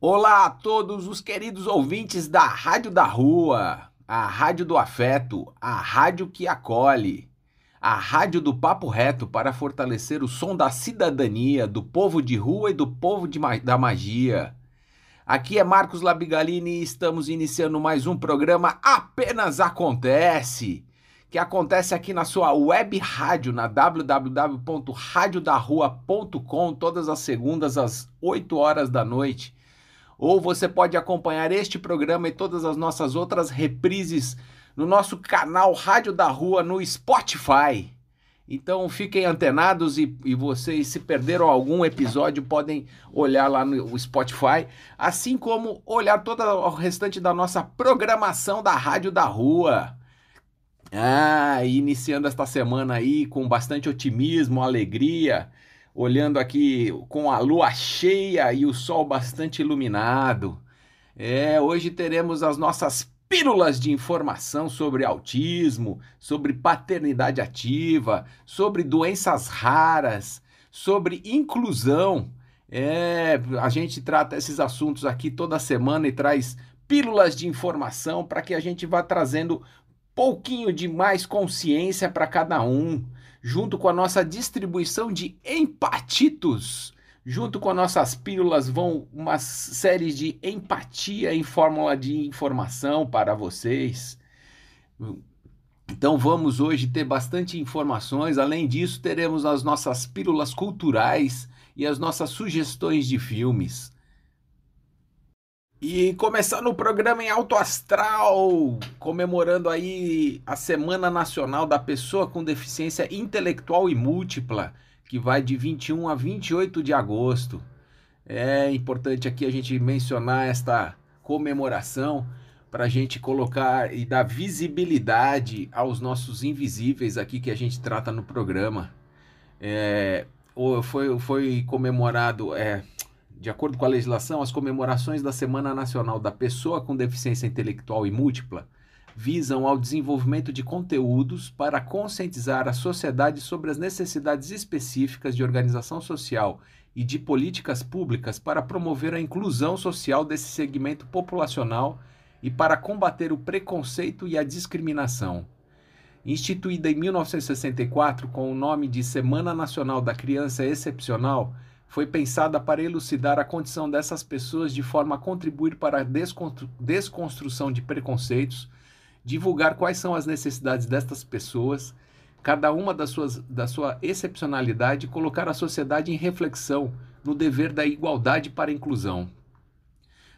Olá a todos os queridos ouvintes da Rádio da Rua, a Rádio do Afeto, a rádio que acolhe, a rádio do papo reto para fortalecer o som da cidadania, do povo de rua e do povo de, da magia. Aqui é Marcos Labigalini e estamos iniciando mais um programa Apenas Acontece que acontece aqui na sua web rádio, na www.radiodarrua.com, todas as segundas às 8 horas da noite. Ou você pode acompanhar este programa e todas as nossas outras reprises no nosso canal Rádio da Rua no Spotify. Então fiquem antenados e, e, vocês, se perderam algum episódio, podem olhar lá no Spotify, assim como olhar todo o restante da nossa programação da Rádio da Rua. Ah, iniciando esta semana aí com bastante otimismo, alegria, olhando aqui com a lua cheia e o sol bastante iluminado. É, hoje teremos as nossas pílulas de informação sobre autismo, sobre paternidade ativa, sobre doenças raras, sobre inclusão. É, a gente trata esses assuntos aqui toda semana e traz pílulas de informação para que a gente vá trazendo pouquinho de mais consciência para cada um, junto com a nossa distribuição de empatitos, junto com as nossas pílulas vão uma série de empatia em fórmula de informação para vocês. Então vamos hoje ter bastante informações. Além disso, teremos as nossas pílulas culturais e as nossas sugestões de filmes. E começando o programa em alto astral, comemorando aí a Semana Nacional da Pessoa com Deficiência Intelectual e Múltipla, que vai de 21 a 28 de agosto. É importante aqui a gente mencionar esta comemoração para a gente colocar e dar visibilidade aos nossos invisíveis aqui que a gente trata no programa. É, foi, foi comemorado. É, de acordo com a legislação, as comemorações da Semana Nacional da Pessoa com Deficiência Intelectual e Múltipla visam ao desenvolvimento de conteúdos para conscientizar a sociedade sobre as necessidades específicas de organização social e de políticas públicas para promover a inclusão social desse segmento populacional e para combater o preconceito e a discriminação. Instituída em 1964 com o nome de Semana Nacional da Criança Excepcional, foi pensada para elucidar a condição dessas pessoas de forma a contribuir para a desconstru desconstrução de preconceitos, divulgar quais são as necessidades destas pessoas, cada uma das suas, da sua excepcionalidade e colocar a sociedade em reflexão no dever da igualdade para a inclusão.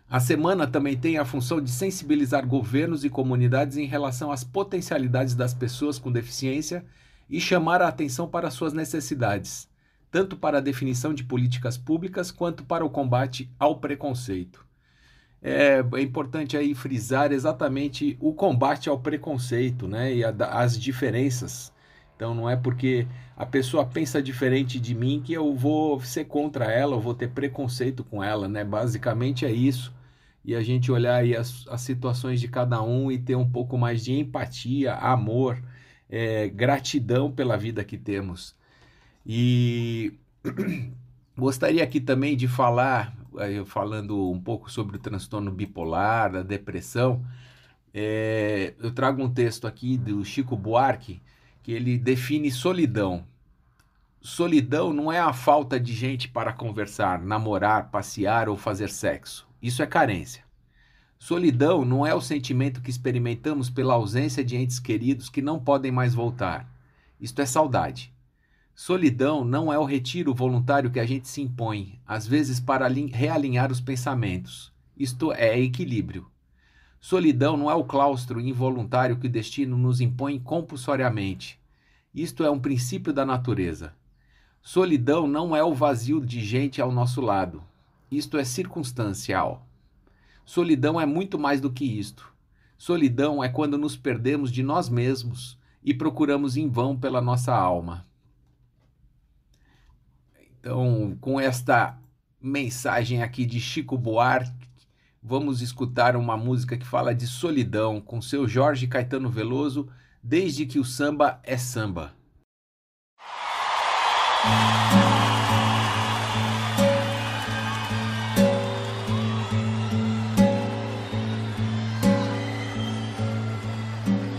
A semana também tem a função de sensibilizar governos e comunidades em relação às potencialidades das pessoas com deficiência e chamar a atenção para suas necessidades tanto para a definição de políticas públicas quanto para o combate ao preconceito. É, é importante aí frisar exatamente o combate ao preconceito né, e a, as diferenças. Então não é porque a pessoa pensa diferente de mim que eu vou ser contra ela, eu vou ter preconceito com ela, né? Basicamente é isso. E a gente olhar aí as, as situações de cada um e ter um pouco mais de empatia, amor, é, gratidão pela vida que temos. E gostaria aqui também de falar, falando um pouco sobre o transtorno bipolar, a depressão. É, eu trago um texto aqui do Chico Buarque que ele define solidão. Solidão não é a falta de gente para conversar, namorar, passear ou fazer sexo. Isso é carência. Solidão não é o sentimento que experimentamos pela ausência de entes queridos que não podem mais voltar. Isto é saudade. Solidão não é o retiro voluntário que a gente se impõe, às vezes para realinhar os pensamentos. Isto é equilíbrio. Solidão não é o claustro involuntário que o destino nos impõe compulsoriamente. Isto é um princípio da natureza. Solidão não é o vazio de gente ao nosso lado. Isto é circunstancial. Solidão é muito mais do que isto. Solidão é quando nos perdemos de nós mesmos e procuramos em vão pela nossa alma. Então, com esta mensagem aqui de Chico Buarque, vamos escutar uma música que fala de solidão com seu Jorge Caetano Veloso, desde que o samba é samba.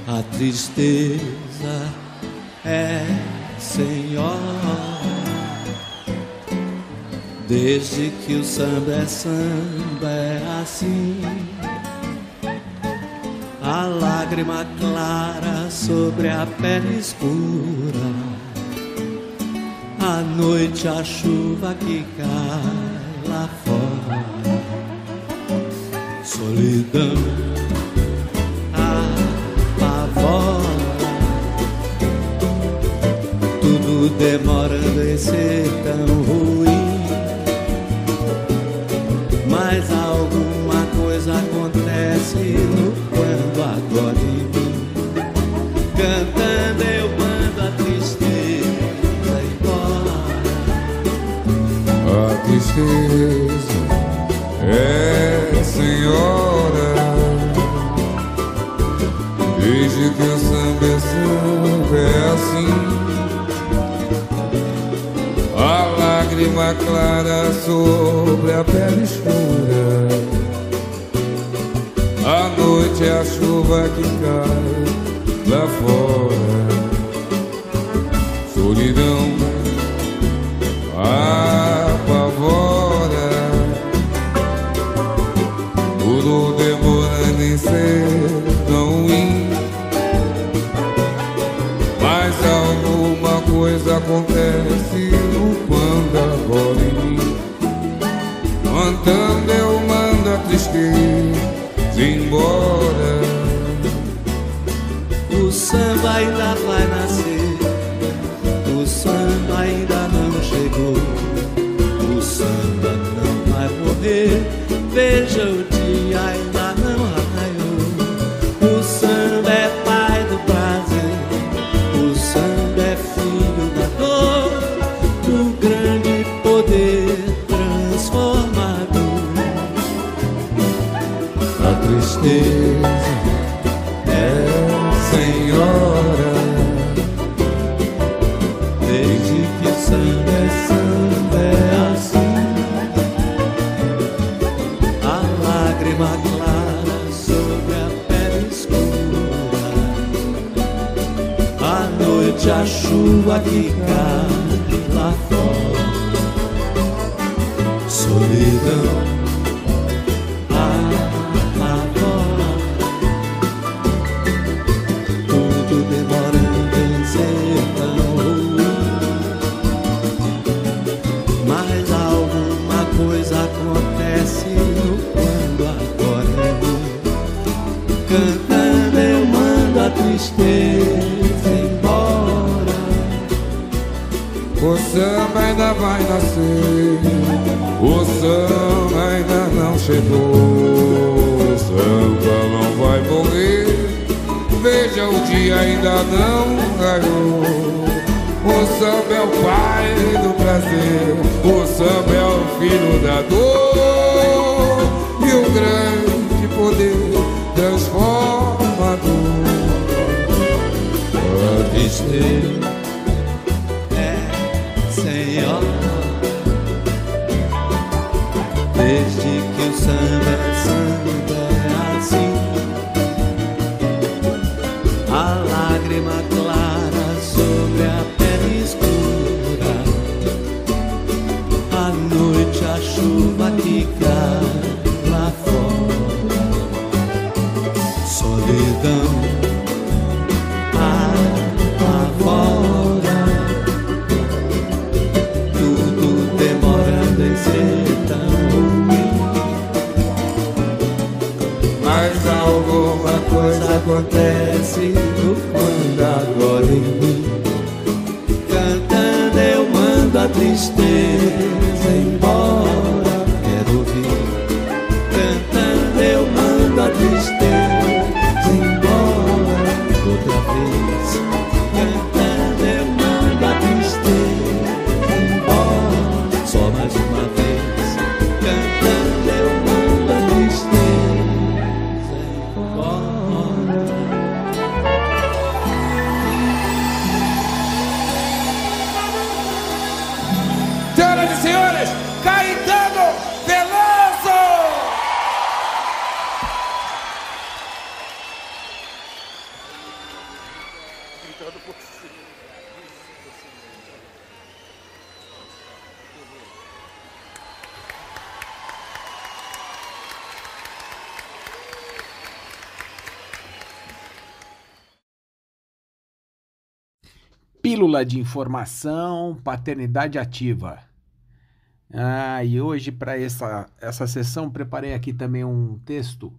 A tristeza é Senhor, desde que o samba é samba é assim. A lágrima clara sobre a pele escura. À noite a chuva que cai lá fora, solidão apavora, tudo demorando em ser tão ruim, no quando agora em mim, cantando eu tristeza é senhora. Desde que o samba é é assim. A lágrima clara sobre a pele escura. A é a chuva que cai lá fora. Solidão acontece quando agora em mim. Cantando eu mando a tristeza embora. O samba ainda vai nascer. O samba ainda não chegou. O samba não vai morrer. Veja o tristeza é senhora. Desde que samba é é assim. A lágrima clara sobre a pele escura. A noite a chuva que cai o samba ainda não chegou, samba não vai morrer. Veja, o dia ainda não raiou. O samba é o pai do prazer, o samba é o filho da dor e o grande poder transformador tristeza noite a De informação, paternidade ativa. Ah, e hoje, para essa, essa sessão, preparei aqui também um texto,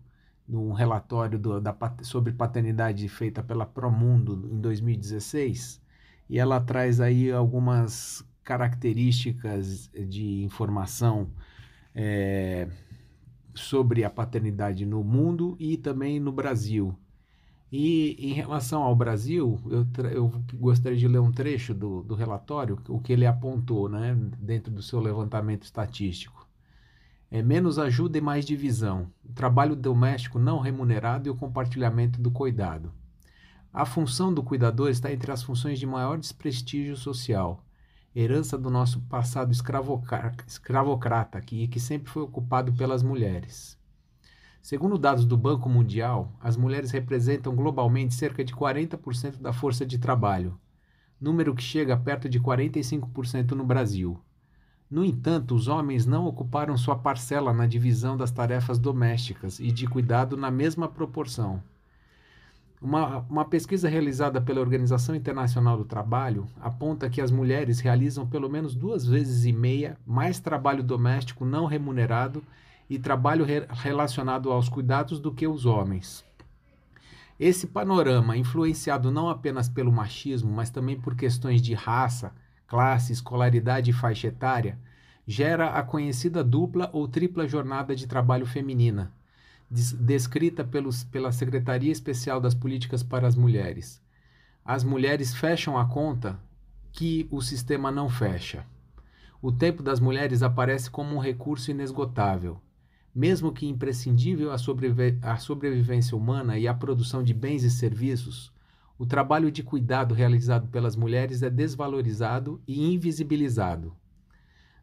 um relatório do, da, sobre paternidade feita pela Promundo em 2016, e ela traz aí algumas características de informação é, sobre a paternidade no mundo e também no Brasil. E em relação ao Brasil, eu, eu gostaria de ler um trecho do, do relatório, o que ele apontou né, dentro do seu levantamento estatístico. É menos ajuda e mais divisão, o trabalho doméstico não remunerado e o compartilhamento do cuidado. A função do cuidador está entre as funções de maior desprestígio social, herança do nosso passado escravocrata, que, que sempre foi ocupado pelas mulheres. Segundo dados do Banco Mundial, as mulheres representam globalmente cerca de 40% da força de trabalho, número que chega perto de 45% no Brasil. No entanto, os homens não ocuparam sua parcela na divisão das tarefas domésticas e de cuidado na mesma proporção. Uma, uma, pesquisa realizada pela Organização Internacional do Trabalho aponta que as mulheres realizam pelo menos duas vezes e meia mais trabalho doméstico não remunerado e trabalho re relacionado aos cuidados do que os homens. Esse panorama, influenciado não apenas pelo machismo, mas também por questões de raça, classe, escolaridade e faixa etária, gera a conhecida dupla ou tripla jornada de trabalho feminina, descrita pelos, pela Secretaria Especial das Políticas para as Mulheres. As mulheres fecham a conta que o sistema não fecha. O tempo das mulheres aparece como um recurso inesgotável mesmo que imprescindível à, sobrevi sobrevivência humana e à produção de bens e serviços, o trabalho de cuidado realizado pelas mulheres é desvalorizado e invisibilizado.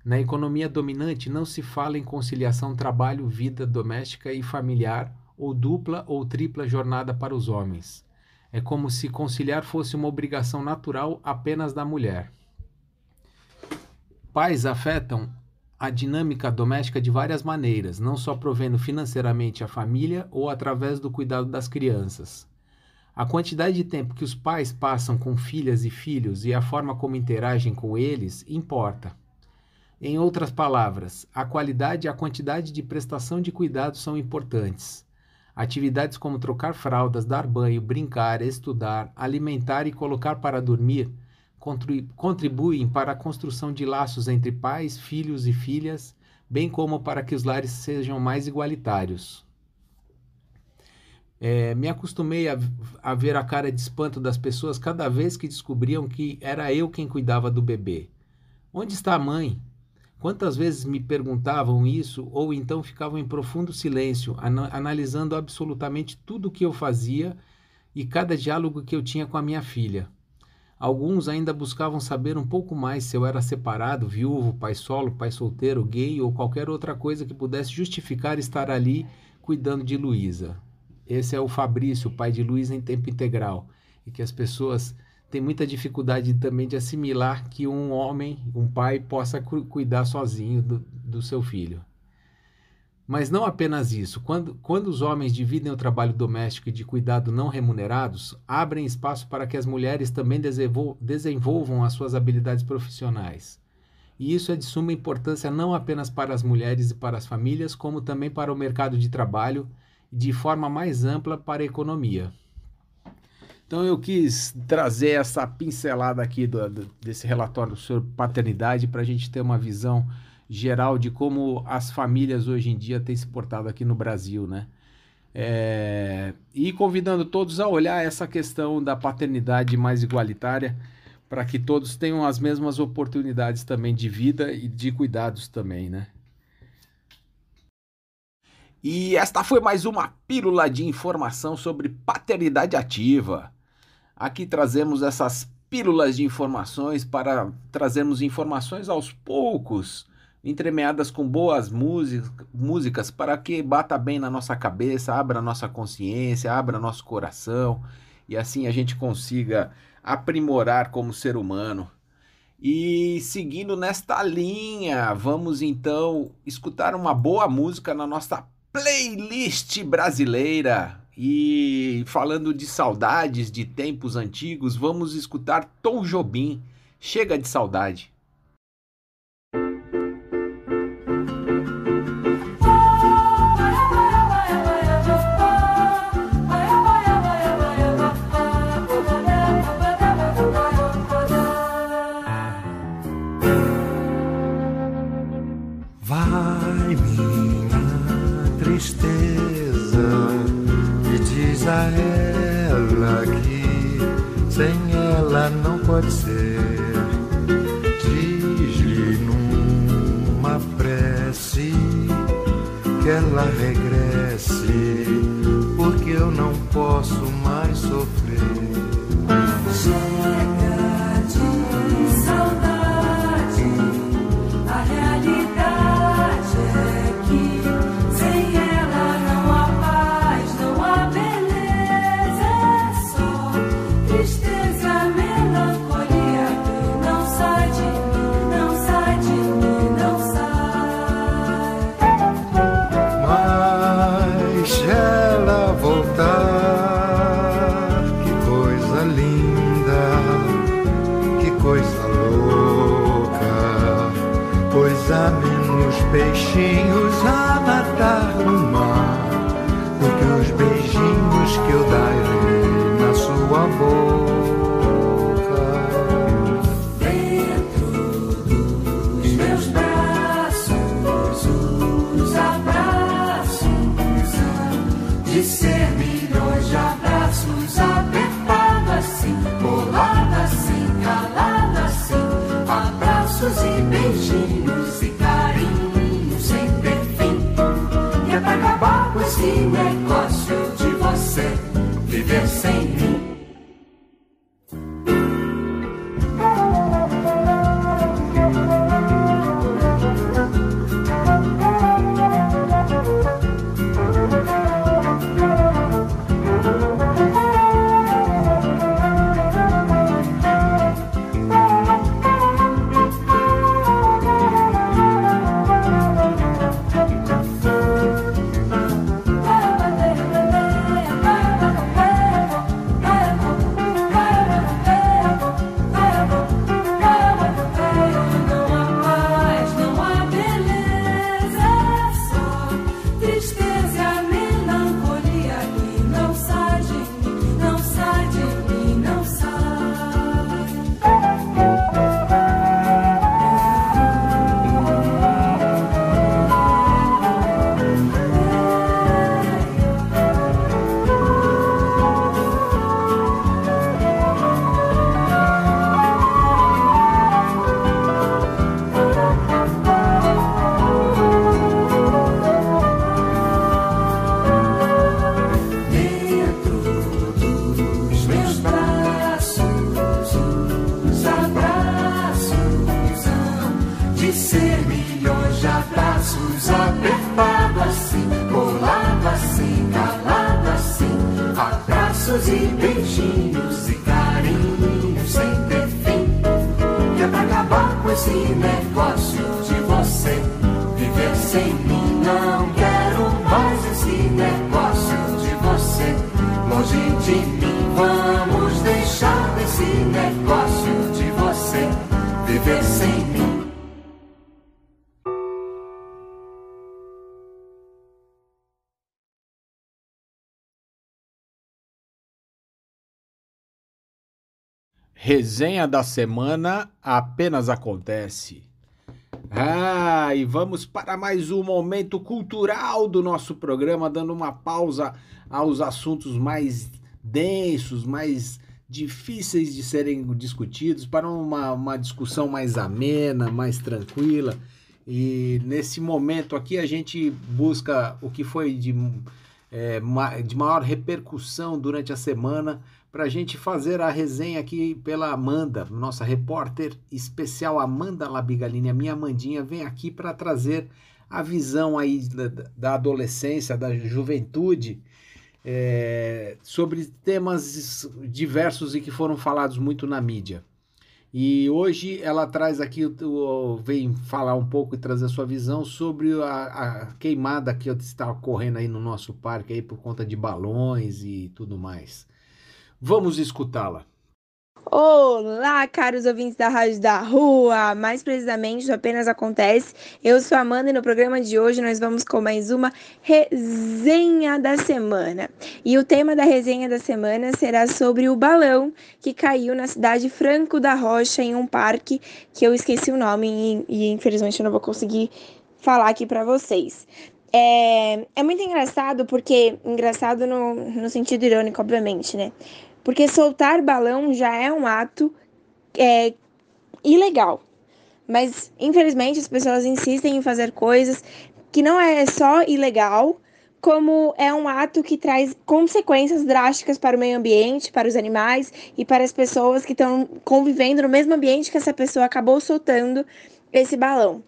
Na economia dominante não se fala em conciliação trabalho-vida doméstica e familiar ou dupla ou tripla jornada para os homens. É como se conciliar fosse uma obrigação natural apenas da mulher. Pais afetam a dinâmica doméstica de várias maneiras, não só provendo financeiramente a família ou através do cuidado das crianças. A quantidade de tempo que os pais passam com filhas e filhos e a forma como interagem com eles importa. Em outras palavras, a qualidade e a quantidade de prestação de cuidado são importantes. Atividades como trocar fraldas, dar banho, brincar, estudar, alimentar e colocar para dormir contribuem para a construção de laços entre pais, filhos e filhas, bem como para que os lares sejam mais igualitários. É, me acostumei a, a, ver a cara de espanto das pessoas cada vez que descobriam que era eu quem cuidava do bebê. Onde está a mãe? Quantas vezes me perguntavam isso ou então ficavam em profundo silêncio, analisando absolutamente tudo o que eu fazia e cada diálogo que eu tinha com a minha filha. Alguns ainda buscavam saber um pouco mais se eu era separado, viúvo, pai solo, pai solteiro, gay ou qualquer outra coisa que pudesse justificar estar ali cuidando de Luísa. Esse é o Fabrício, pai de Luísa em tempo integral, e que as pessoas têm muita dificuldade também de assimilar que um homem, um pai, possa cu cuidar sozinho do, do seu filho. Mas não apenas isso. Quando, quando os homens dividem o trabalho doméstico e de cuidado não remunerados, abrem espaço para que as mulheres também desenvolvam as suas habilidades profissionais. E isso é de suma importância não apenas para as mulheres e para as famílias, como também para o mercado de trabalho e de forma mais ampla para a economia. Então eu quis trazer essa pincelada aqui do, do, desse relatório sobre paternidade para a gente ter uma visão geral de como as famílias hoje em dia têm se portado aqui no Brasil, né? É, e convidando todos a olhar essa questão da paternidade mais igualitária para que todos tenham as mesmas oportunidades também de vida e de cuidados também, né? E esta foi mais uma pílula de informação sobre paternidade ativa. Aqui trazemos essas pílulas de informações para trazermos informações aos poucos entremeadas com boas músicas para que bata bem na nossa cabeça, abra nossa consciência, abra nosso coração e assim a gente consiga aprimorar como ser humano. E seguindo nesta linha, vamos então escutar uma boa música na nossa playlist brasileira. E falando de saudades de tempos antigos, vamos escutar Tom Jobim. Chega de saudade. Pode ser. Diz-lhe numa prece que ela regresse, de ser στην ευκό σου Resenha da semana apenas acontece. Ah, e vamos para mais um momento cultural do nosso programa, dando uma pausa aos assuntos mais densos, mais difíceis de serem discutidos, para uma, uma discussão mais amena, mais tranquila. E nesse momento aqui a gente busca o que foi de, é, de maior repercussão durante a semana para a gente fazer a resenha aqui pela Amanda, nossa repórter especial Amanda Labigalini, a minha Amandinha, vem aqui para trazer a visão aí da, da, adolescência, da juventude é, sobre temas diversos e que foram falados muito na mídia. E hoje ela traz aqui, vem falar um pouco e trazer a sua visão sobre a, a queimada que está ocorrendo aí no nosso parque aí por conta de balões e tudo mais. Vamos escutá-la. Olá, caros ouvintes da Rádio da Rua, mais precisamente Apenas Acontece. Eu sou a Amanda e no programa de hoje nós vamos com mais uma resenha da semana. E o tema da resenha da semana será sobre o balão que caiu na cidade Franco da Rocha em um parque que eu esqueci o nome e, e infelizmente eu não vou conseguir falar aqui para vocês. É, é muito engraçado porque, engraçado no, no sentido irônico, obviamente, né? Porque soltar balão já é um ato é, ilegal. Mas, infelizmente, as pessoas insistem em fazer coisas que não é só ilegal, como é um ato que traz consequências drásticas para o meio ambiente, para os animais e para as pessoas que estão convivendo no mesmo ambiente que essa pessoa acabou soltando esse balão.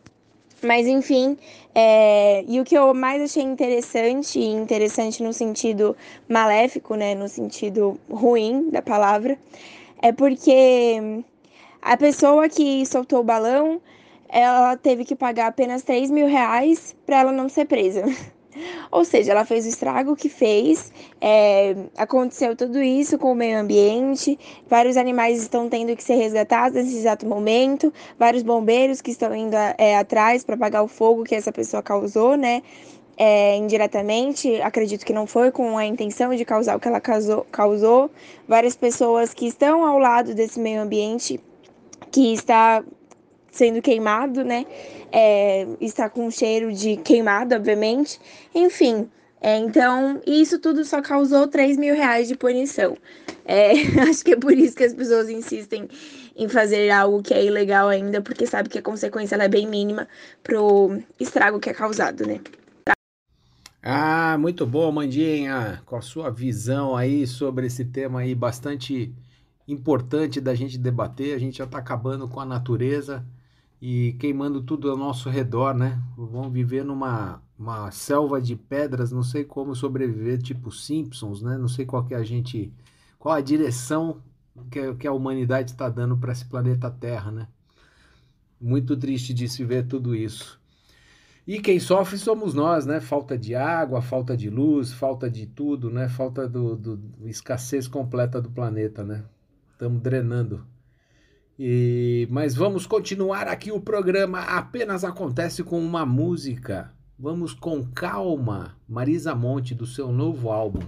Mas enfim, é, e o que eu mais achei interessante, interessante no sentido maléfico, né, no sentido ruim da palavra, é porque a pessoa que soltou o balão, ela teve que pagar apenas 3 mil reais para ela não ser presa. Ou seja, ela fez o estrago que fez, é, aconteceu tudo isso com o meio ambiente, vários animais estão tendo que ser resgatados nesse exato momento, vários bombeiros que estão indo é, atrás para apagar o fogo que essa pessoa causou, né? É, indiretamente, acredito que não foi com a intenção de causar o que ela causou, causou. Várias pessoas que estão ao lado desse meio ambiente que está sendo queimado, né? É, está com cheiro de queimado, obviamente. Enfim, é, então isso tudo só causou 3 mil reais de punição. É, acho que é por isso que as pessoas insistem em fazer algo que é ilegal ainda, porque sabe que a consequência é bem mínima pro estrago que é causado, né? Ah, muito bom, Mandinha, com a sua visão aí sobre esse tema aí bastante importante da gente debater. A gente já está acabando com a natureza e queimando tudo ao nosso redor, né? Vão viver numa uma selva de pedras, não sei como sobreviver, tipo Simpsons, né? Não sei qual que é a gente, qual a direção que, que a humanidade está dando para esse planeta Terra, né? Muito triste de se ver tudo isso. E quem sofre somos nós, né? Falta de água, falta de luz, falta de tudo, né? Falta do, do, escassez completa do planeta, né? Estamos drenando e, mas vamos continuar aqui o programa. Apenas acontece com uma música. Vamos com calma. Marisa Monte, do seu novo álbum.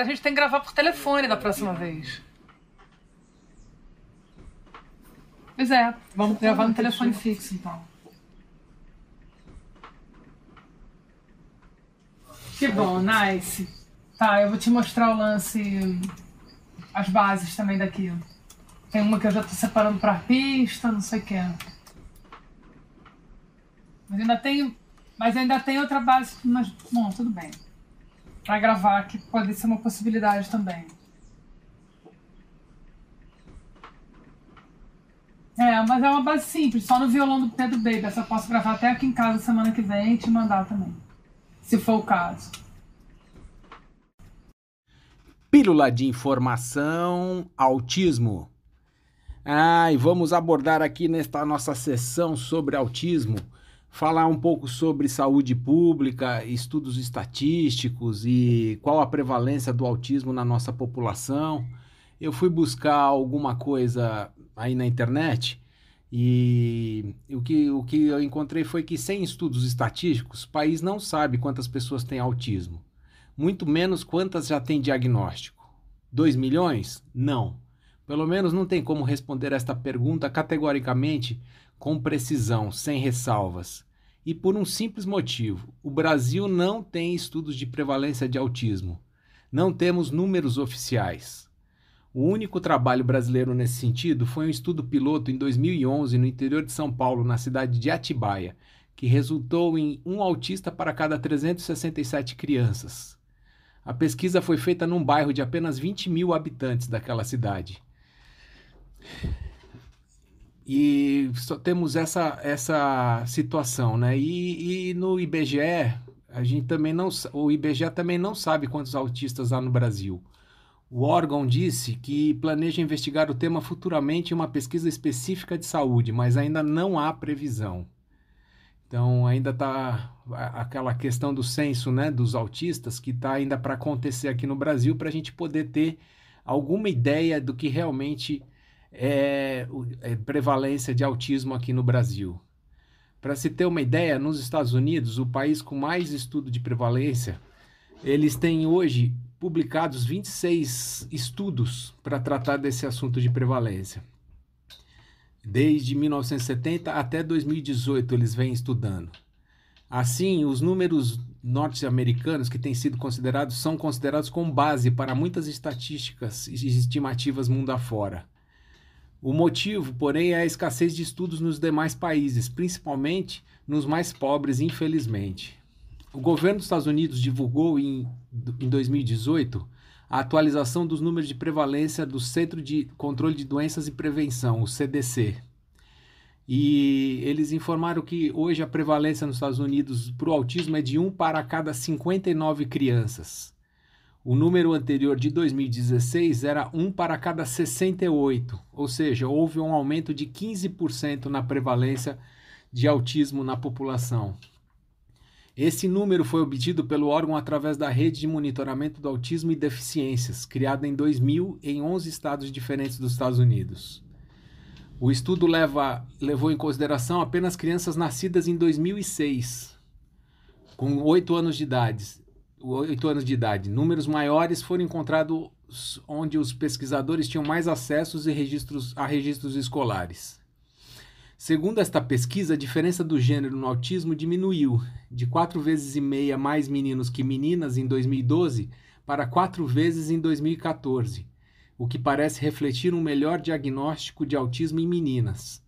Agora a gente tem que gravar por telefone da próxima vez. Pois é, vamos gravar no telefone fixo então. Que bom, nice. Tá, eu vou te mostrar o lance, as bases também daqui. Tem uma que eu já tô separando pra pista, não sei o que. Mas ainda tem, mas ainda tem outra base, mas bom, tudo bem. Pra gravar, que pode ser uma possibilidade também. É, mas é uma base simples, só no violão do Pedro Baby. Essa eu posso gravar até aqui em casa semana que vem e te mandar também se for o caso. Pílula de informação, autismo. Ah, e vamos abordar aqui nesta nossa sessão sobre autismo, falar um pouco sobre saúde pública, estudos estatísticos e qual a prevalência do autismo na nossa população. Eu fui buscar alguma coisa aí na internet e o que, o que eu encontrei foi que, sem estudos estatísticos, o país não sabe quantas pessoas têm autismo, muito menos quantas já têm diagnóstico. 2 milhões? Não. Pelo menos não tem como responder esta pergunta categoricamente com precisão, sem ressalvas. E por um simples motivo: o Brasil não tem estudos de prevalência de autismo. Não temos números oficiais. O único trabalho brasileiro nesse sentido foi um estudo piloto em 2011 no interior de São Paulo, na cidade de Atibaia, que resultou em um autista para cada 367 crianças. A pesquisa foi feita num bairro de apenas 20 mil habitantes daquela cidade. E só temos essa, essa situação, né? E, e no IBGE, a gente também não, o IBGE também não sabe quantos autistas há no Brasil. O órgão disse que planeja investigar o tema futuramente em uma pesquisa específica de saúde, mas ainda não há previsão. Então, ainda está aquela questão do censo né, dos autistas que está ainda para acontecer aqui no Brasil, para a gente poder ter alguma ideia do que realmente é, é prevalência de autismo aqui no Brasil. Para se ter uma ideia, nos Estados Unidos, o país com mais estudo de prevalência, eles têm hoje publicados 26 estudos para tratar desse assunto de prevalência. Desde 1970 até 2018 eles vêm estudando. Assim, os números norte-americanos que têm sido considerados são considerados como base para muitas estatísticas e estimativas mundo afora. O motivo, porém, é a escassez de estudos nos demais países, principalmente nos mais pobres, infelizmente. O governo dos Estados Unidos divulgou em, em 2018 a atualização dos números de prevalência do Centro de Controle de Doenças e Prevenção, o CDC. E eles informaram que hoje a prevalência nos Estados Unidos para o autismo é de 1 para cada 59 crianças. O número anterior de 2016 era 1 para cada 68, ou seja, houve um aumento de 15% na prevalência de autismo na população. Esse número foi obtido pelo órgão através da rede de monitoramento do autismo e deficiências, criada em 2000 em 11 estados diferentes dos Estados Unidos. O estudo leva, levou em consideração apenas crianças nascidas em 2006, com 8 anos de idade. 8 anos de idade. Números maiores foram encontrados onde os pesquisadores tinham mais acessos e registros, a registros escolares. Segundo esta pesquisa, a diferença do gênero no autismo diminuiu de quatro vezes e meia mais meninos que meninas em 2012 para quatro vezes em 2014, o que parece refletir um melhor diagnóstico de autismo em meninas,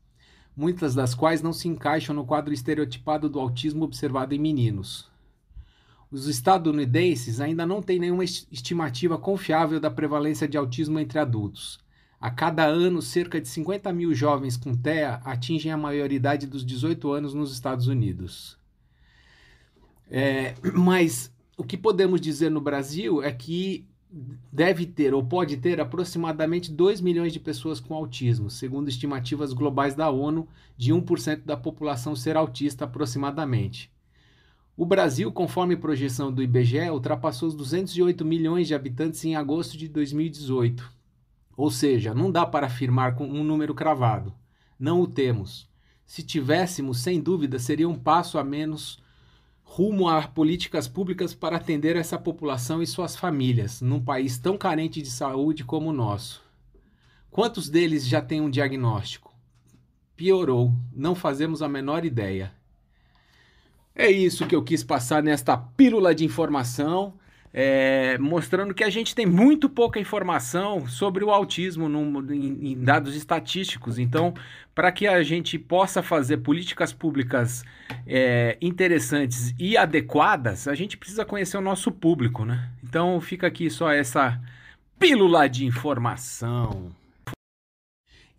muitas das quais não se encaixam no quadro estereotipado do autismo observado em meninos. Os estadunidenses ainda não têm nenhuma estimativa confiável da prevalência de autismo entre adultos a cada ano, cerca de 50 mil jovens com TEA atingem a maioridade dos 18 anos nos Estados Unidos. É, mas o que podemos dizer no Brasil é que deve ter ou pode ter aproximadamente 2 milhões de pessoas com autismo, segundo estimativas globais da ONU, de 1% da população ser autista aproximadamente. O Brasil, conforme projeção do IBGE, ultrapassou os 208 milhões de habitantes em agosto de 2018 ou seja, não dá para afirmar com um número cravado. Não o temos. Se tivéssemos, sem dúvida, seria um passo a menos rumo a políticas públicas para atender essa população e suas famílias, num país tão carente de saúde como o nosso. Quantos deles já têm um diagnóstico? Piorou, não fazemos a menor ideia. É isso que eu quis passar nesta pílula de informação é, mostrando que a gente tem muito pouca informação sobre o autismo no, em, em dados estatísticos. Então, para que a gente possa fazer políticas públicas é, interessantes e adequadas, a gente precisa conhecer o nosso público, né? Então, fica aqui só essa pílula de informação.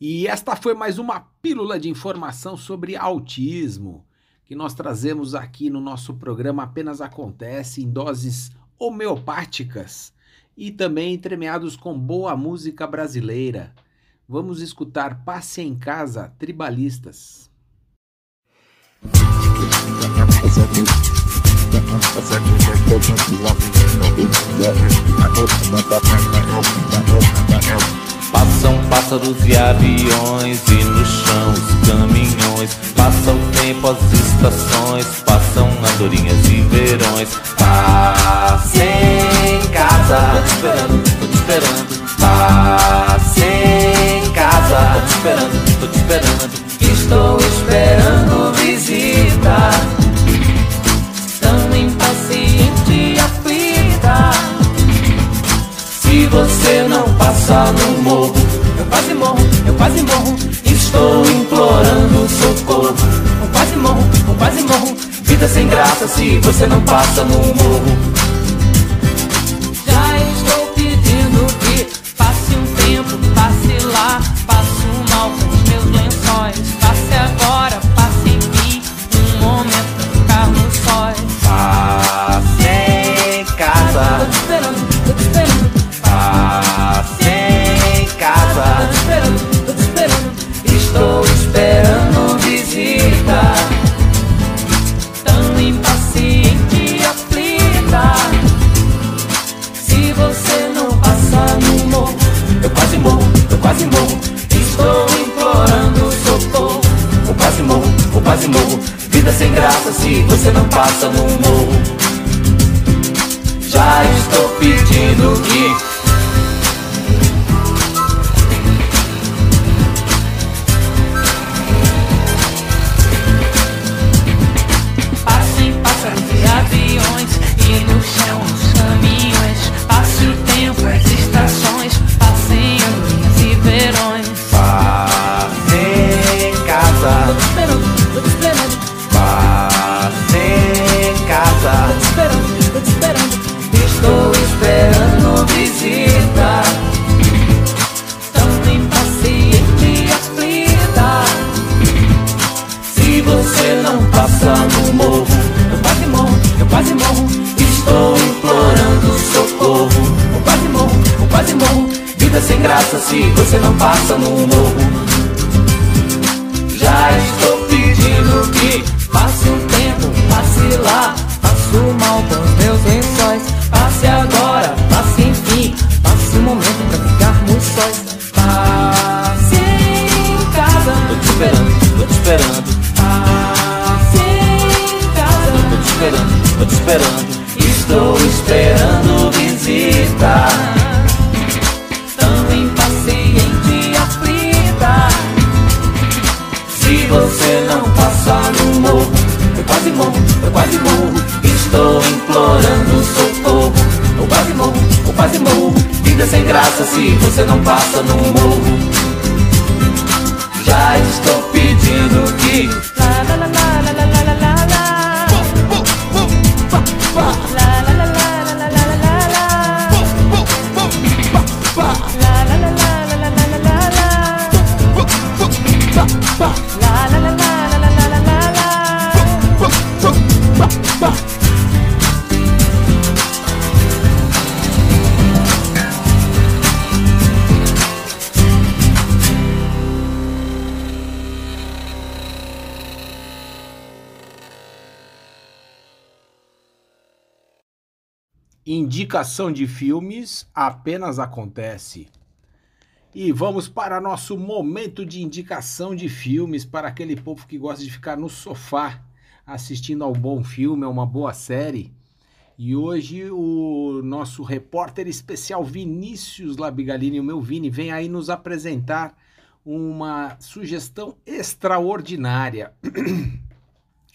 E esta foi mais uma pílula de informação sobre autismo que nós trazemos aqui no nosso programa Apenas Acontece em doses homeopáticas e também entremeados com boa música brasileira. Vamos escutar Passe em Casa Tribalistas. Passam pássaros e aviões e no chão os caminhões. Passa o tempo, as estações, passam andorinhas e verões. Passe em casa, tô te esperando, tô te esperando. Passe em casa, tô te esperando, tô te esperando. Estou esperando visita. Tão impaciente e aflita. Se você não passa Vida sem graça se você não passa no morro. Já estou pedindo que passe um tempo, passe lá, passe um mal com os meus lençóis. Graça se você não passa no morro. Já estou pedindo que você não passa no morro, eu quase morro, eu quase morro. Estou implorando socorro. Eu quase morro, eu quase morro. Vida sem graça se você não passa no morro. Já estou pedindo que passe um tempo, passe lá. Passo mal com os meus lençóis. Passe agora, passe enfim. Passe um momento pra ficarmos sóis. Passe em casa. Tô te esperando, tô te esperando. Tô te esperando. Estou esperando visita. Tão impaciente e aflita. Se você não passar no morro, eu quase morro, eu quase morro. Estou implorando socorro. Eu quase morro, eu quase morro. Vida sem graça se você não passa no morro. Já estou pedindo que. Indicação de filmes apenas acontece. E vamos para nosso momento de indicação de filmes para aquele povo que gosta de ficar no sofá assistindo a um bom filme, a uma boa série. E hoje o nosso repórter especial Vinícius Labigalini, o meu Vini, vem aí nos apresentar uma sugestão extraordinária.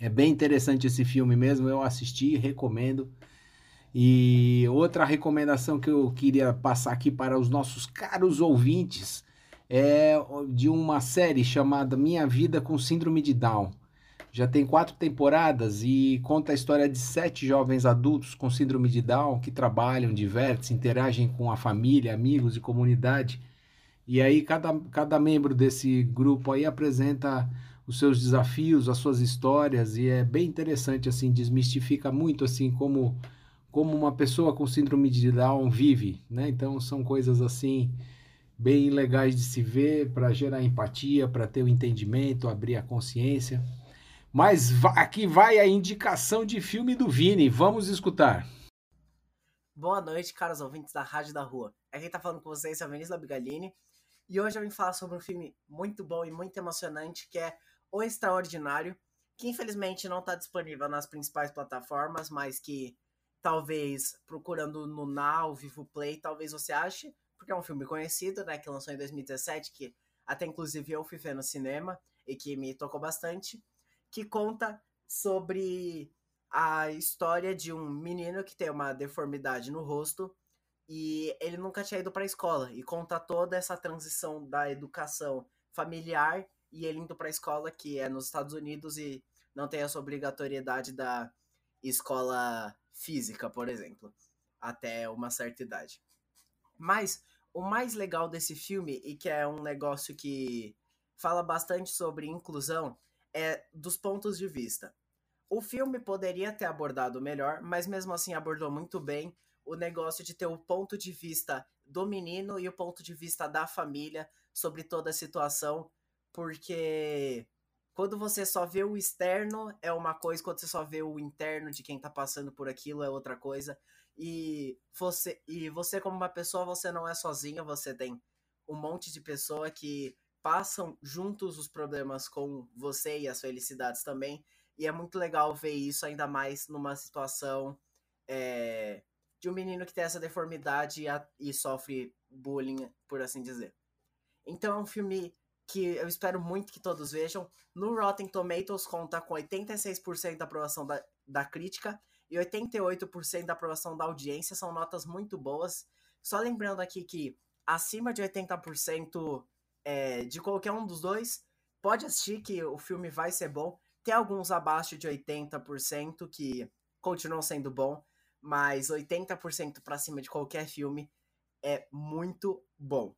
É bem interessante esse filme mesmo, eu assisti, recomendo. E outra recomendação que eu queria passar aqui para os nossos caros ouvintes é de uma série chamada Minha Vida com Síndrome de Down. Já tem quatro temporadas e conta a história de sete jovens adultos com síndrome de Down que trabalham, divertem, interagem com a família, amigos e comunidade. E aí cada, cada membro desse grupo aí apresenta os seus desafios, as suas histórias e é bem interessante assim, desmistifica muito assim como como uma pessoa com síndrome de Down vive, né? Então são coisas assim bem legais de se ver para gerar empatia, para ter o entendimento, abrir a consciência. Mas aqui vai a indicação de filme do Vini. Vamos escutar. Boa noite, caros ouvintes da Rádio da Rua. Aqui quem tá falando com vocês é a Vinícius Labigalini. E hoje eu vim falar sobre um filme muito bom e muito emocionante que é O Extraordinário, que infelizmente não está disponível nas principais plataformas, mas que talvez procurando no Now, Vivo Play, talvez você ache, porque é um filme conhecido, né, que lançou em 2017, que até inclusive eu fui ver no cinema e que me tocou bastante que conta sobre a história de um menino que tem uma deformidade no rosto e ele nunca tinha ido para a escola e conta toda essa transição da educação familiar e ele indo para a escola que é nos Estados Unidos e não tem essa obrigatoriedade da escola física, por exemplo, até uma certa idade. Mas o mais legal desse filme e que é um negócio que fala bastante sobre inclusão é, dos pontos de vista. O filme poderia ter abordado melhor, mas mesmo assim abordou muito bem o negócio de ter o ponto de vista do menino e o ponto de vista da família sobre toda a situação, porque quando você só vê o externo é uma coisa, quando você só vê o interno de quem tá passando por aquilo é outra coisa. E você, e você como uma pessoa, você não é sozinha, você tem um monte de pessoa que passam juntos os problemas com você e as felicidades também. E é muito legal ver isso, ainda mais numa situação é, de um menino que tem essa deformidade e, a, e sofre bullying, por assim dizer. Então é um filme que eu espero muito que todos vejam. No Rotten Tomatoes conta com 86% da aprovação da, da crítica e 88% da aprovação da audiência. São notas muito boas. Só lembrando aqui que acima de 80% é, de qualquer um dos dois, pode assistir que o filme vai ser bom. Tem alguns abaixo de 80% que continuam sendo bom, mas 80% para cima de qualquer filme é muito bom.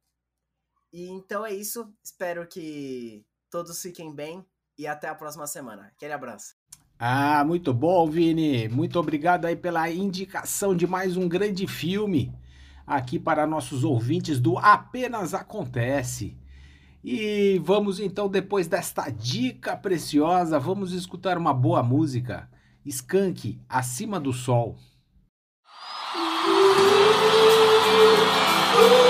E então é isso. Espero que todos fiquem bem e até a próxima semana. Aquele abraço. Ah, muito bom, Vini. Muito obrigado aí pela indicação de mais um grande filme aqui para nossos ouvintes do Apenas Acontece. E vamos então, depois desta dica preciosa, vamos escutar uma boa música. Skank, Acima do Sol.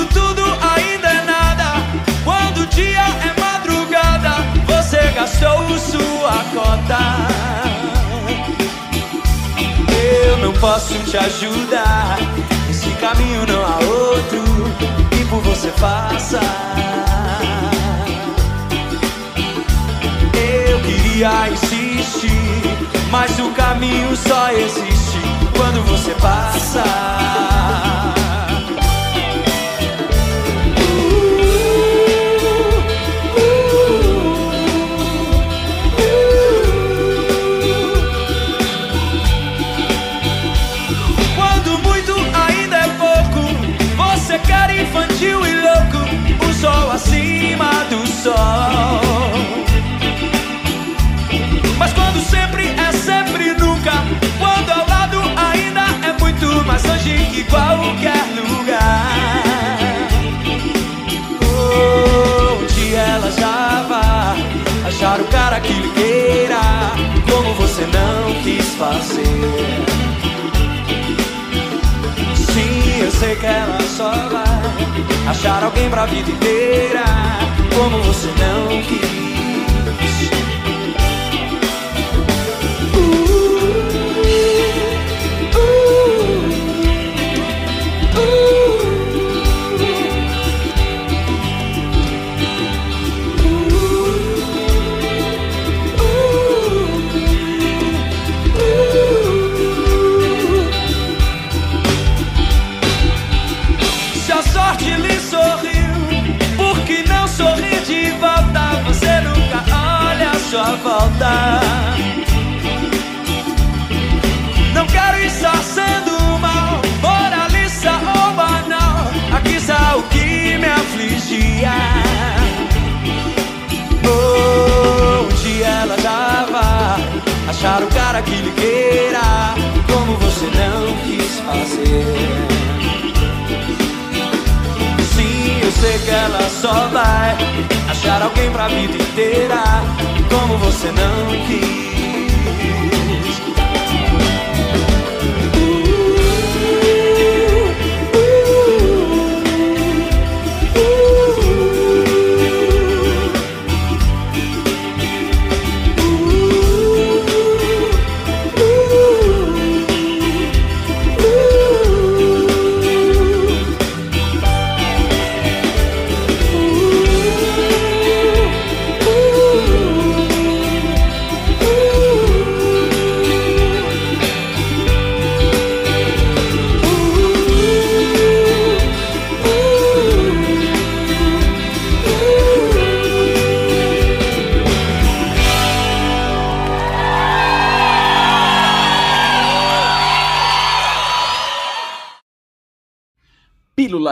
Quando tudo ainda é nada, quando o dia é madrugada, você gastou sua cota. Eu não posso te ajudar, esse caminho não há outro que por você faça. Eu queria insistir, mas o caminho só existe quando você passa. Mais longe que qualquer lugar. Onde ela já vai achar o cara que lhe queira, como você não quis fazer. Sim, eu sei que ela só vai achar alguém pra vida inteira, como você não quis.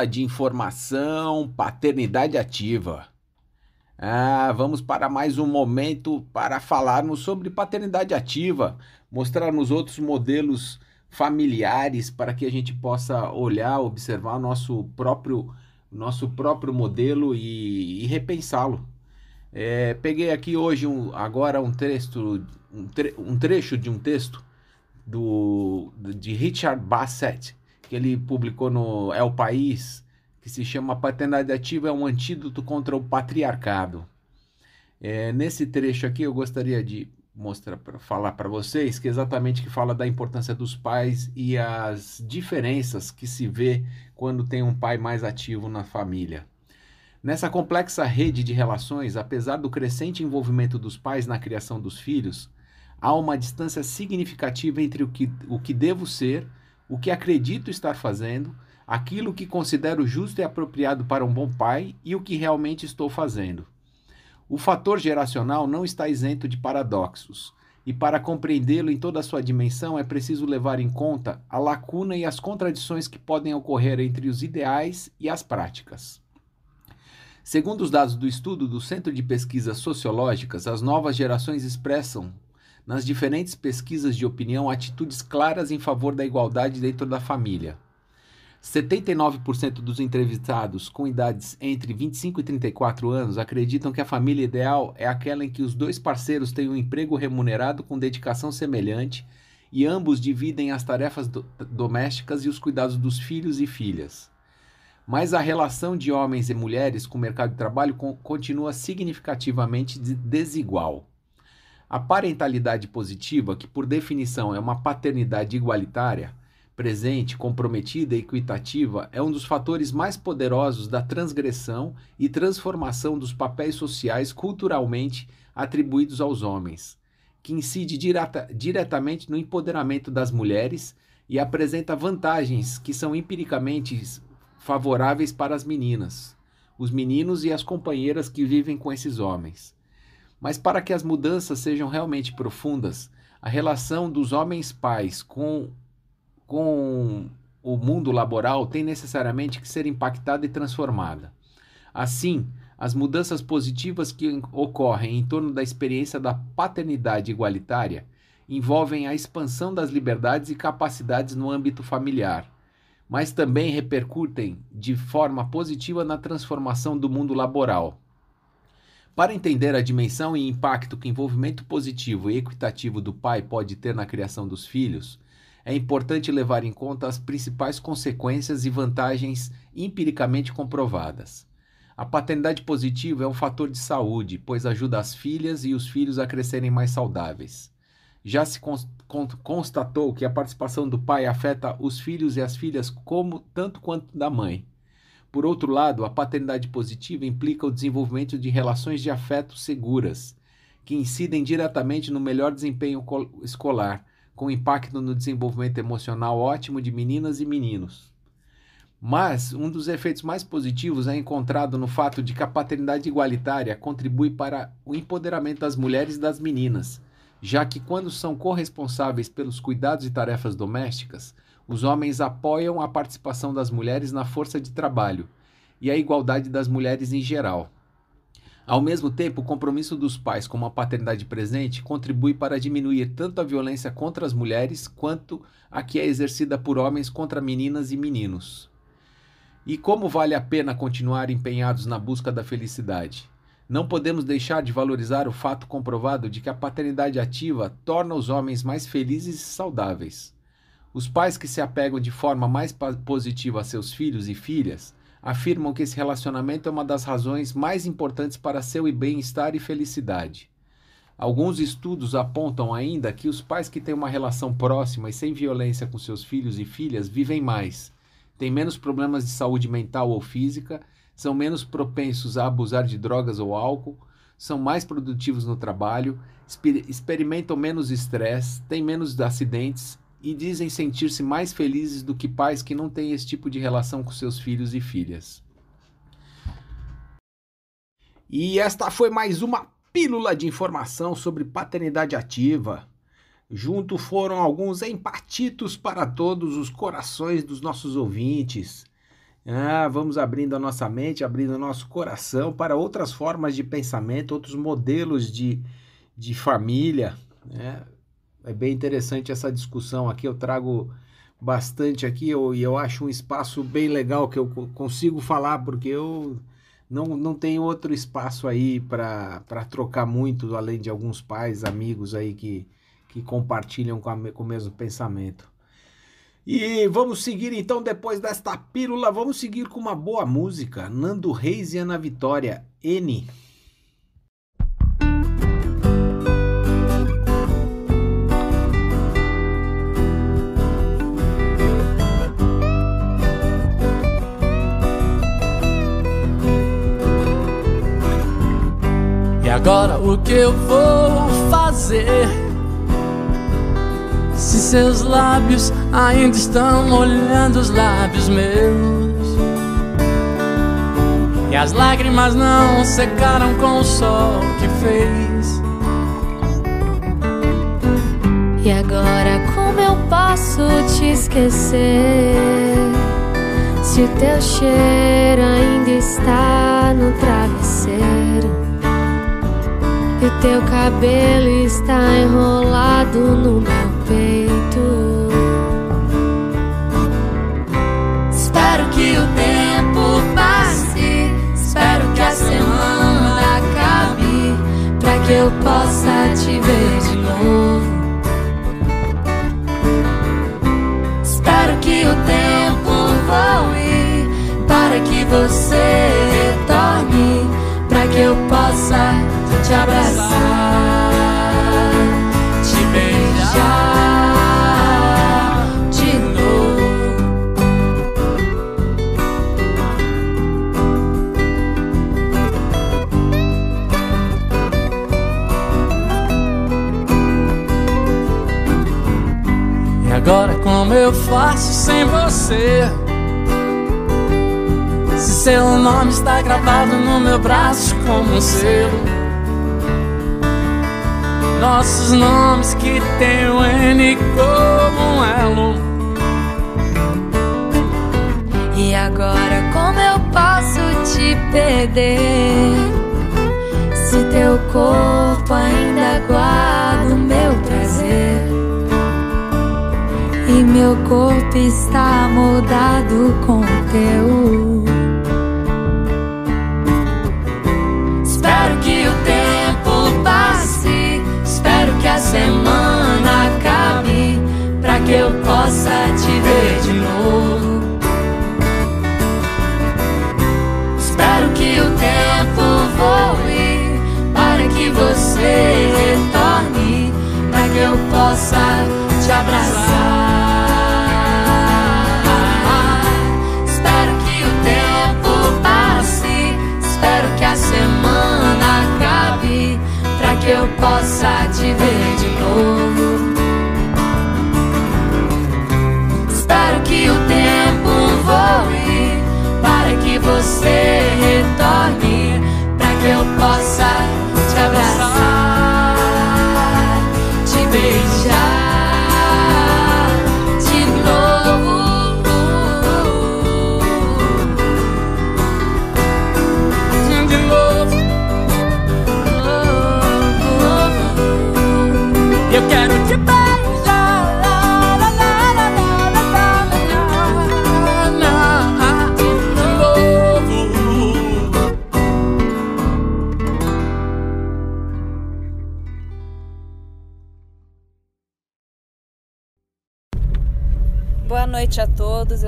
De informação, paternidade ativa. Ah, vamos para mais um momento para falarmos sobre paternidade ativa, mostrarmos outros modelos familiares para que a gente possa olhar, observar o nosso próprio, nosso próprio modelo e, e repensá-lo. É, peguei aqui hoje um, agora um texto, um, tre um trecho de um texto do, de Richard Bassett, que ele publicou no É o País, que se chama Paternidade Ativa é um antídoto contra o patriarcado. É, nesse trecho aqui eu gostaria de mostrar para falar para vocês que exatamente que fala da importância dos pais e as diferenças que se vê quando tem um pai mais ativo na família. Nessa complexa rede de relações, apesar do crescente envolvimento dos pais na criação dos filhos, há uma distância significativa entre o que, o que devo ser, o que acredito estar fazendo, aquilo que considero justo e apropriado para um bom pai e o que realmente estou fazendo. O fator geracional não está isento de paradoxos, e para compreendê-lo em toda a sua dimensão é preciso levar em conta a lacuna e as contradições que podem ocorrer entre os ideais e as práticas. Segundo os dados do estudo do Centro de Pesquisas Sociológicas, as novas gerações expressam nas diferentes pesquisas de opinião atitudes claras em favor da igualdade dentro da família. 79% dos entrevistados com idades entre 25 e 34 anos acreditam que a família ideal é aquela em que os dois parceiros têm um emprego remunerado com dedicação semelhante e ambos dividem as tarefas do domésticas e os cuidados dos filhos e filhas. Mas a relação de homens e mulheres com o mercado de trabalho continua significativamente desigual. A parentalidade positiva, que por definição é uma paternidade igualitária, presente, comprometida e equitativa, é um dos fatores mais poderosos da transgressão e transformação dos papéis sociais culturalmente atribuídos aos homens, que incide direta, diretamente no empoderamento das mulheres e apresenta vantagens que são empiricamente favoráveis para as meninas, os meninos e as companheiras que vivem com esses homens. Mas para que as mudanças sejam realmente profundas, a relação dos homens pais com, com o mundo laboral tem necessariamente que ser impactada e transformada. Assim, as mudanças positivas que ocorrem em torno da experiência da paternidade igualitária envolvem a expansão das liberdades e capacidades no âmbito familiar, mas também repercutem de forma positiva na transformação do mundo laboral. Para entender a dimensão e impacto que o envolvimento positivo e equitativo do pai pode ter na criação dos filhos, é importante levar em conta as principais consequências e vantagens empiricamente comprovadas. A paternidade positiva é um fator de saúde, pois ajuda as filhas e os filhos a crescerem mais saudáveis. Já se constatou que a participação do pai afeta os filhos e as filhas como tanto quanto da mãe. Por outro lado, a paternidade positiva implica o desenvolvimento de relações de afeto seguras, que incidem diretamente no melhor desempenho escolar, com impacto no desenvolvimento emocional ótimo de meninas e meninos. Mas um dos efeitos mais positivos é encontrado no fato de que a paternidade igualitária contribui para o empoderamento das mulheres e das meninas, já que quando são corresponsáveis pelos cuidados e tarefas domésticas, os homens apoiam a participação das mulheres na força de trabalho e a igualdade das mulheres em geral. Ao mesmo tempo, o compromisso dos pais com uma paternidade presente contribui para diminuir tanto a violência contra as mulheres quanto a que é exercida por homens contra meninas e meninos. E como vale a pena continuar empenhados na busca da felicidade? Não podemos deixar de valorizar o fato comprovado de que a paternidade ativa torna os homens mais felizes e saudáveis. Os pais que se apegam de forma mais positiva a seus filhos e filhas afirmam que esse relacionamento é uma das razões mais importantes para seu bem-estar e felicidade. Alguns estudos apontam ainda que os pais que têm uma relação próxima e sem violência com seus filhos e filhas vivem mais têm menos problemas de saúde mental ou física, são menos propensos a abusar de drogas ou álcool, são mais produtivos no trabalho, experimentam menos estresse, têm menos acidentes e dizem sentir-se mais felizes do que pais que não têm esse tipo de relação com seus filhos e filhas. E esta foi mais uma pílula de informação sobre paternidade ativa. Junto foram alguns empatitos para todos os corações dos nossos ouvintes. Ah, vamos abrindo a nossa mente, abrindo o nosso coração para outras formas de pensamento, outros modelos de, de família. Né? É bem interessante essa discussão aqui. Eu trago bastante aqui eu, e eu acho um espaço bem legal que eu consigo falar, porque eu não, não tenho outro espaço aí para trocar muito, além de alguns pais, amigos aí que que compartilham com, a, com o mesmo pensamento. E vamos seguir então, depois desta pílula, vamos seguir com uma boa música. Nando Reis e Ana Vitória, N. agora o que eu vou fazer? Se seus lábios ainda estão molhando os lábios meus. E as lágrimas não secaram com o sol que fez. E agora como eu posso te esquecer? Se o teu cheiro ainda está no travesseiro e teu cabelo está enrolado no meu peito. Espero que o tempo passe, espero que a semana acabe, para que eu possa te ver de novo. Espero que o tempo voe, para que você retorne, para que eu possa te abraçar, te beijar de novo. E agora como eu faço sem você? Se seu nome está gravado no meu braço como um selo nossos nomes que tem o N como um elo agora como eu posso te perder? Se teu corpo ainda guarda o meu prazer E meu corpo está moldado com teu te abraçar. Espero que o tempo passe. Espero que a semana acabe Pra que eu possa te ver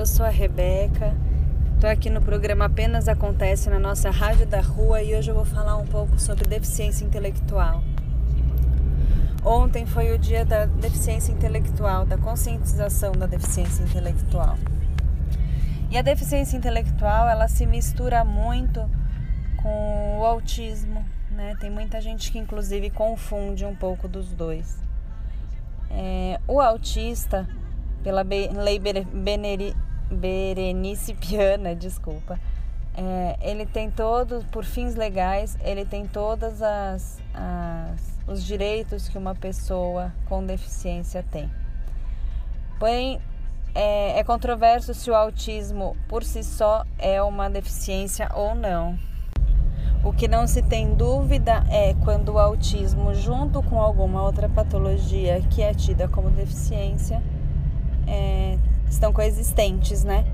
eu sou a Rebeca. Estou aqui no programa Apenas Acontece na nossa Rádio da Rua e hoje eu vou falar um pouco sobre deficiência intelectual. Ontem foi o dia da deficiência intelectual, da conscientização da deficiência intelectual. E a deficiência intelectual, ela se mistura muito com o autismo, né? Tem muita gente que inclusive confunde um pouco dos dois. É, o autista, pela lei Beneri- Berenice Piana, desculpa, é, ele tem todos, por fins legais, ele tem todas as, as os direitos que uma pessoa com deficiência tem. Porém, é, é controverso se o autismo por si só é uma deficiência ou não. O que não se tem dúvida é quando o autismo, junto com alguma outra patologia que é tida como deficiência, é, estão coexistentes, né?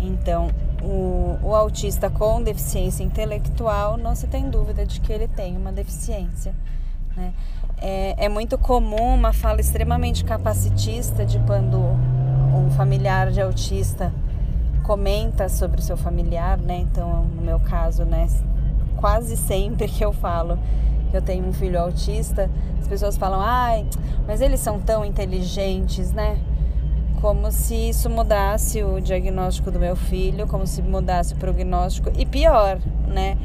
Então, o, o autista com deficiência intelectual não se tem dúvida de que ele tem uma deficiência. Né? É, é muito comum uma fala extremamente capacitista de quando um familiar de autista comenta sobre o seu familiar, né? Então, no meu caso, né, quase sempre que eu falo que eu tenho um filho autista, as pessoas falam: "Ai, mas eles são tão inteligentes, né?" Como se isso mudasse o diagnóstico do meu filho, como se mudasse o prognóstico e pior, né?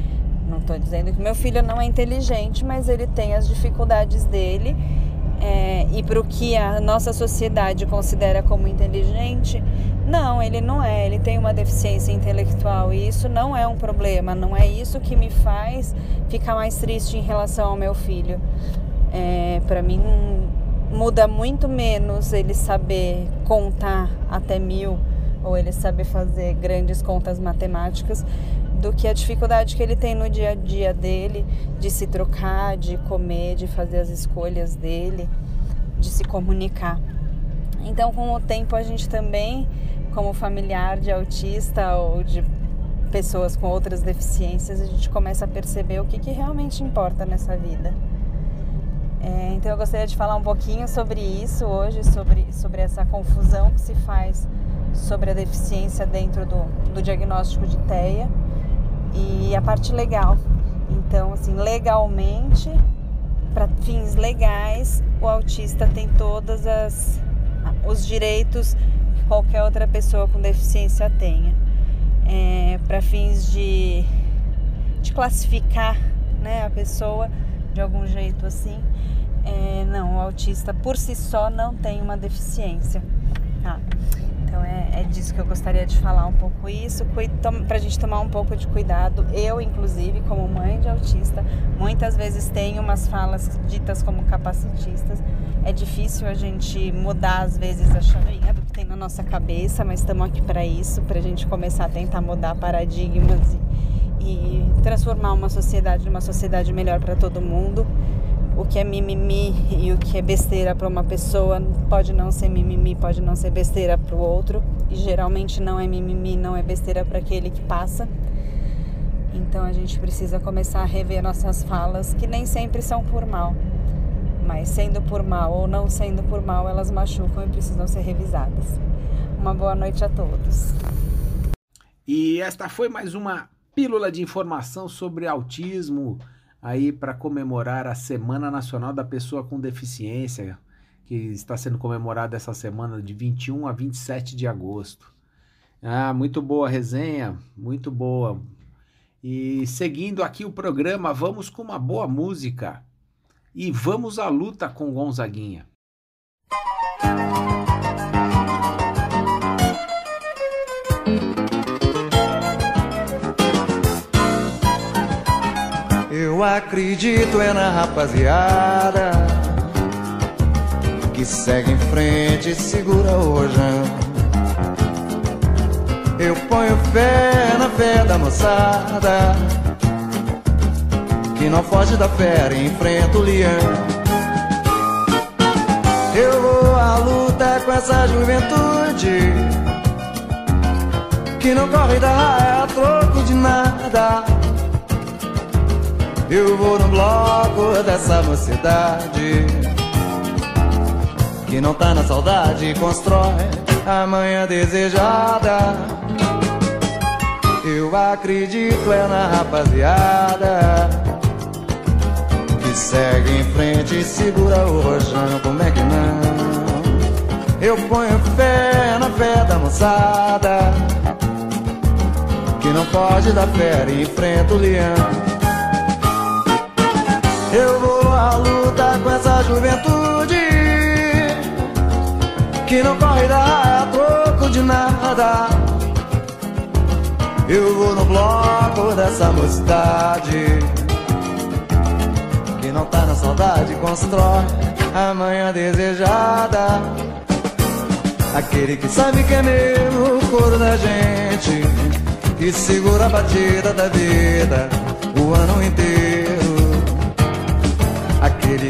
Não estou dizendo que meu filho não é inteligente, mas ele tem as dificuldades dele é, e para o que a nossa sociedade considera como inteligente, não, ele não é. Ele tem uma deficiência intelectual e isso não é um problema. Não é isso que me faz ficar mais triste em relação ao meu filho. É, para mim muda muito menos ele saber contar até mil ou ele saber fazer grandes contas matemáticas do que a dificuldade que ele tem no dia a dia dele de se trocar, de comer, de fazer as escolhas dele, de se comunicar. Então, com o tempo, a gente também, como familiar de autista ou de pessoas com outras deficiências, a gente começa a perceber o que, que realmente importa nessa vida. É, então, eu gostaria de falar um pouquinho sobre isso hoje, sobre, sobre essa confusão que se faz sobre a deficiência dentro do, do diagnóstico de TEA e a parte legal. Então, assim, legalmente, para fins legais, o autista tem todas as os direitos que qualquer outra pessoa com deficiência tenha. É, para fins de, de classificar né, a pessoa de algum jeito assim, é, não, o autista por si só não tem uma deficiência. Tá? Então é, é disso que eu gostaria de falar um pouco isso, para a gente tomar um pouco de cuidado. Eu, inclusive, como mãe de autista, muitas vezes tenho umas falas ditas como capacitistas. É difícil a gente mudar, às vezes, a chavinha do que tem na nossa cabeça, mas estamos aqui para isso, para a gente começar a tentar mudar paradigmas e, e transformar uma sociedade numa sociedade melhor para todo mundo o que é mimimi e o que é besteira para uma pessoa pode não ser mimimi, pode não ser besteira para o outro, e geralmente não é mimimi, não é besteira para aquele que passa. Então a gente precisa começar a rever nossas falas, que nem sempre são por mal, mas sendo por mal ou não sendo por mal, elas machucam e precisam ser revisadas. Uma boa noite a todos. E esta foi mais uma pílula de informação sobre autismo aí para comemorar a Semana Nacional da Pessoa com Deficiência, que está sendo comemorada essa semana de 21 a 27 de agosto. Ah, muito boa resenha, muito boa. E seguindo aqui o programa, vamos com uma boa música. E vamos à luta com Gonzaguinha. Acredito é na rapaziada que segue em frente e segura o rojão. Eu ponho fé na fé da moçada que não foge da fera e enfrenta o leão. Eu vou à luta com essa juventude que não corre da raia a troco de nada. Eu vou no bloco dessa mocidade Que não tá na saudade constrói a manhã desejada Eu acredito é na rapaziada Que segue em frente e segura o rojão Como é que não? Eu ponho fé na fé da moçada Que não pode dar fé e enfrenta o leão eu vou à luta com essa juventude Que não corre da a troco de nada. Eu vou no bloco dessa mocidade Que não tá na saudade constrói a manhã desejada. Aquele que sabe que é meu o coro da gente Que segura a batida da vida o ano inteiro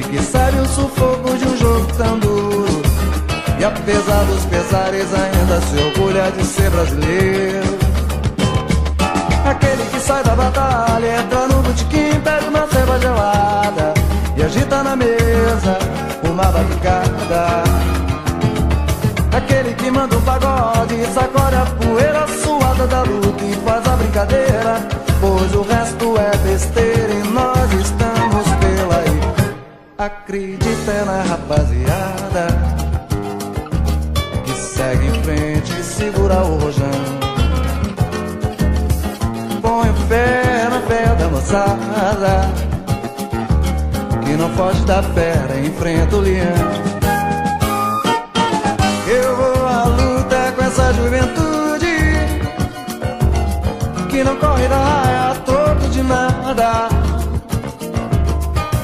Que sabe o sufoco de um jogo tão duro. E apesar dos pesares ainda se orgulha de ser brasileiro. Aquele que sai da batalha, entra no botequim, pega uma ceva gelada E agita na mesa uma batucada Aquele que manda um pagode sacode a poeira suada da luta e faz a brincadeira Pois o resto é besteira Acredita na rapaziada Que segue em frente e segura o rojão. Põe fé na fé da moçada Que não foge da fera, enfrenta o leão. Eu vou à luta com essa juventude Que não corre da raia a troco de nada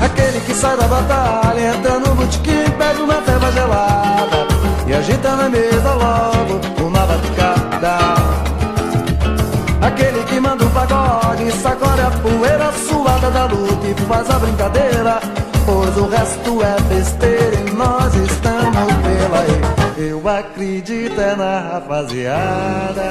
Aquele que sai da batalha, entra no botequim, pede uma feva gelada. E agita na mesa logo uma batucada. Aquele que manda um pagode, sacode a poeira suada da luta e faz a brincadeira. Pois o resto é besteira e nós estamos pela aí Eu acredito é na rapaziada